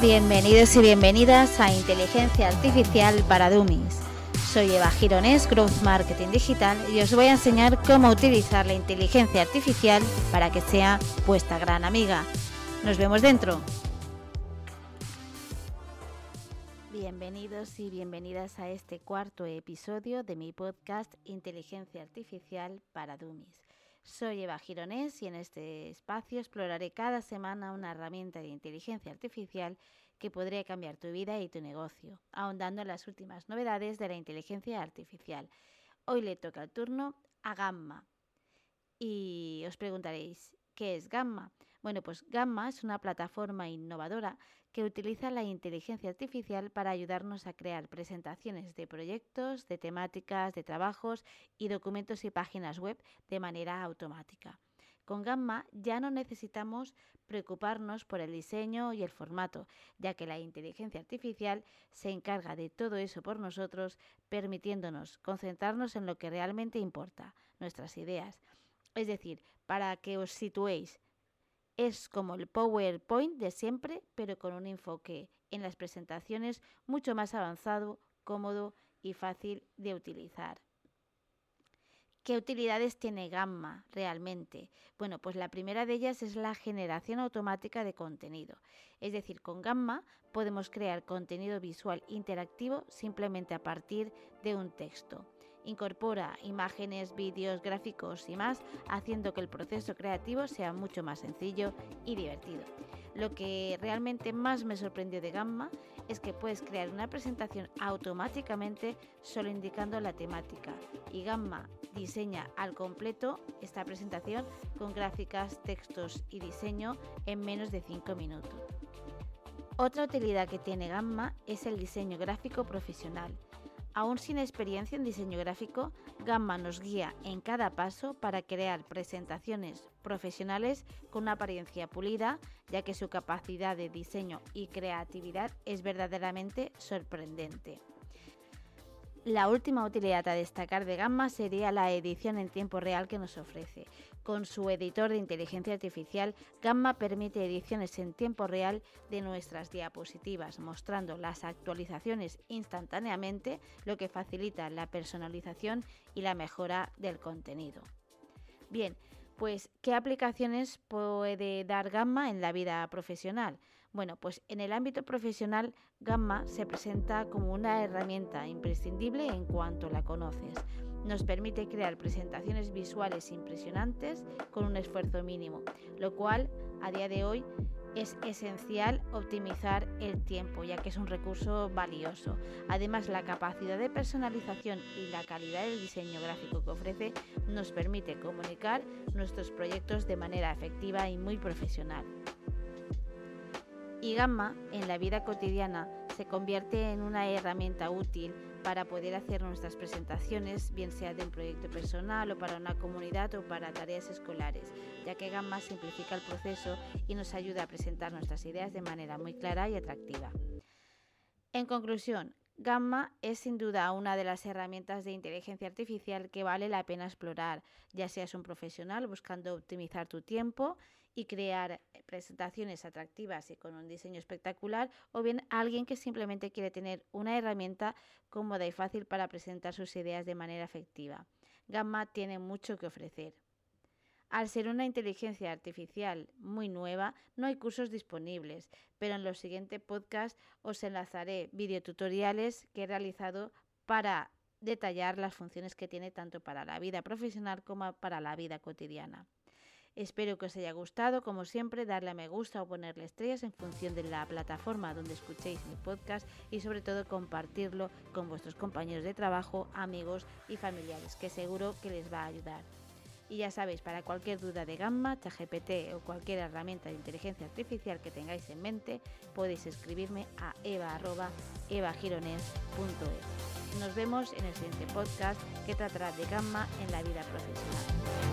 Bienvenidos y bienvenidas a Inteligencia Artificial para Dummies. Soy Eva Gironés, Growth Marketing Digital, y os voy a enseñar cómo utilizar la inteligencia artificial para que sea vuestra gran amiga. Nos vemos dentro. Bienvenidos y bienvenidas a este cuarto episodio de mi podcast Inteligencia Artificial para Dummies. Soy Eva Gironés y en este espacio exploraré cada semana una herramienta de inteligencia artificial que podría cambiar tu vida y tu negocio, ahondando en las últimas novedades de la inteligencia artificial. Hoy le toca el turno a Gamma. Y os preguntaréis, ¿qué es Gamma? Bueno, pues Gamma es una plataforma innovadora que utiliza la inteligencia artificial para ayudarnos a crear presentaciones de proyectos, de temáticas, de trabajos y documentos y páginas web de manera automática. Con Gamma ya no necesitamos preocuparnos por el diseño y el formato, ya que la inteligencia artificial se encarga de todo eso por nosotros, permitiéndonos concentrarnos en lo que realmente importa, nuestras ideas. Es decir, para que os situéis, es como el PowerPoint de siempre, pero con un enfoque en las presentaciones mucho más avanzado, cómodo y fácil de utilizar. ¿Qué utilidades tiene Gamma realmente? Bueno, pues la primera de ellas es la generación automática de contenido. Es decir, con Gamma podemos crear contenido visual interactivo simplemente a partir de un texto. Incorpora imágenes, vídeos, gráficos y más, haciendo que el proceso creativo sea mucho más sencillo y divertido. Lo que realmente más me sorprendió de Gamma es que puedes crear una presentación automáticamente solo indicando la temática. Y Gamma diseña al completo esta presentación con gráficas, textos y diseño en menos de 5 minutos. Otra utilidad que tiene Gamma es el diseño gráfico profesional. Aún sin experiencia en diseño gráfico, Gamma nos guía en cada paso para crear presentaciones profesionales con una apariencia pulida, ya que su capacidad de diseño y creatividad es verdaderamente sorprendente. La última utilidad a destacar de Gamma sería la edición en tiempo real que nos ofrece. Con su editor de inteligencia artificial, Gamma permite ediciones en tiempo real de nuestras diapositivas, mostrando las actualizaciones instantáneamente, lo que facilita la personalización y la mejora del contenido. Bien, pues ¿qué aplicaciones puede dar Gamma en la vida profesional? Bueno, pues en el ámbito profesional, Gamma se presenta como una herramienta imprescindible en cuanto la conoces. Nos permite crear presentaciones visuales impresionantes con un esfuerzo mínimo, lo cual a día de hoy es esencial optimizar el tiempo, ya que es un recurso valioso. Además, la capacidad de personalización y la calidad del diseño gráfico que ofrece nos permite comunicar nuestros proyectos de manera efectiva y muy profesional. Y Gamma en la vida cotidiana se convierte en una herramienta útil para poder hacer nuestras presentaciones, bien sea de un proyecto personal o para una comunidad o para tareas escolares, ya que Gamma simplifica el proceso y nos ayuda a presentar nuestras ideas de manera muy clara y atractiva. En conclusión, Gamma es sin duda una de las herramientas de inteligencia artificial que vale la pena explorar, ya seas un profesional buscando optimizar tu tiempo y crear presentaciones atractivas y con un diseño espectacular, o bien alguien que simplemente quiere tener una herramienta cómoda y fácil para presentar sus ideas de manera efectiva. Gamma tiene mucho que ofrecer. Al ser una inteligencia artificial muy nueva, no hay cursos disponibles, pero en los siguientes podcasts os enlazaré videotutoriales que he realizado para detallar las funciones que tiene tanto para la vida profesional como para la vida cotidiana. Espero que os haya gustado, como siempre, darle a me gusta o ponerle estrellas en función de la plataforma donde escuchéis mi podcast y sobre todo compartirlo con vuestros compañeros de trabajo, amigos y familiares, que seguro que les va a ayudar. Y ya sabéis, para cualquier duda de Gamma, ChatGPT o cualquier herramienta de inteligencia artificial que tengáis en mente, podéis escribirme a eva.evagirones.es. Nos vemos en el siguiente podcast que tratará de Gamma en la vida profesional.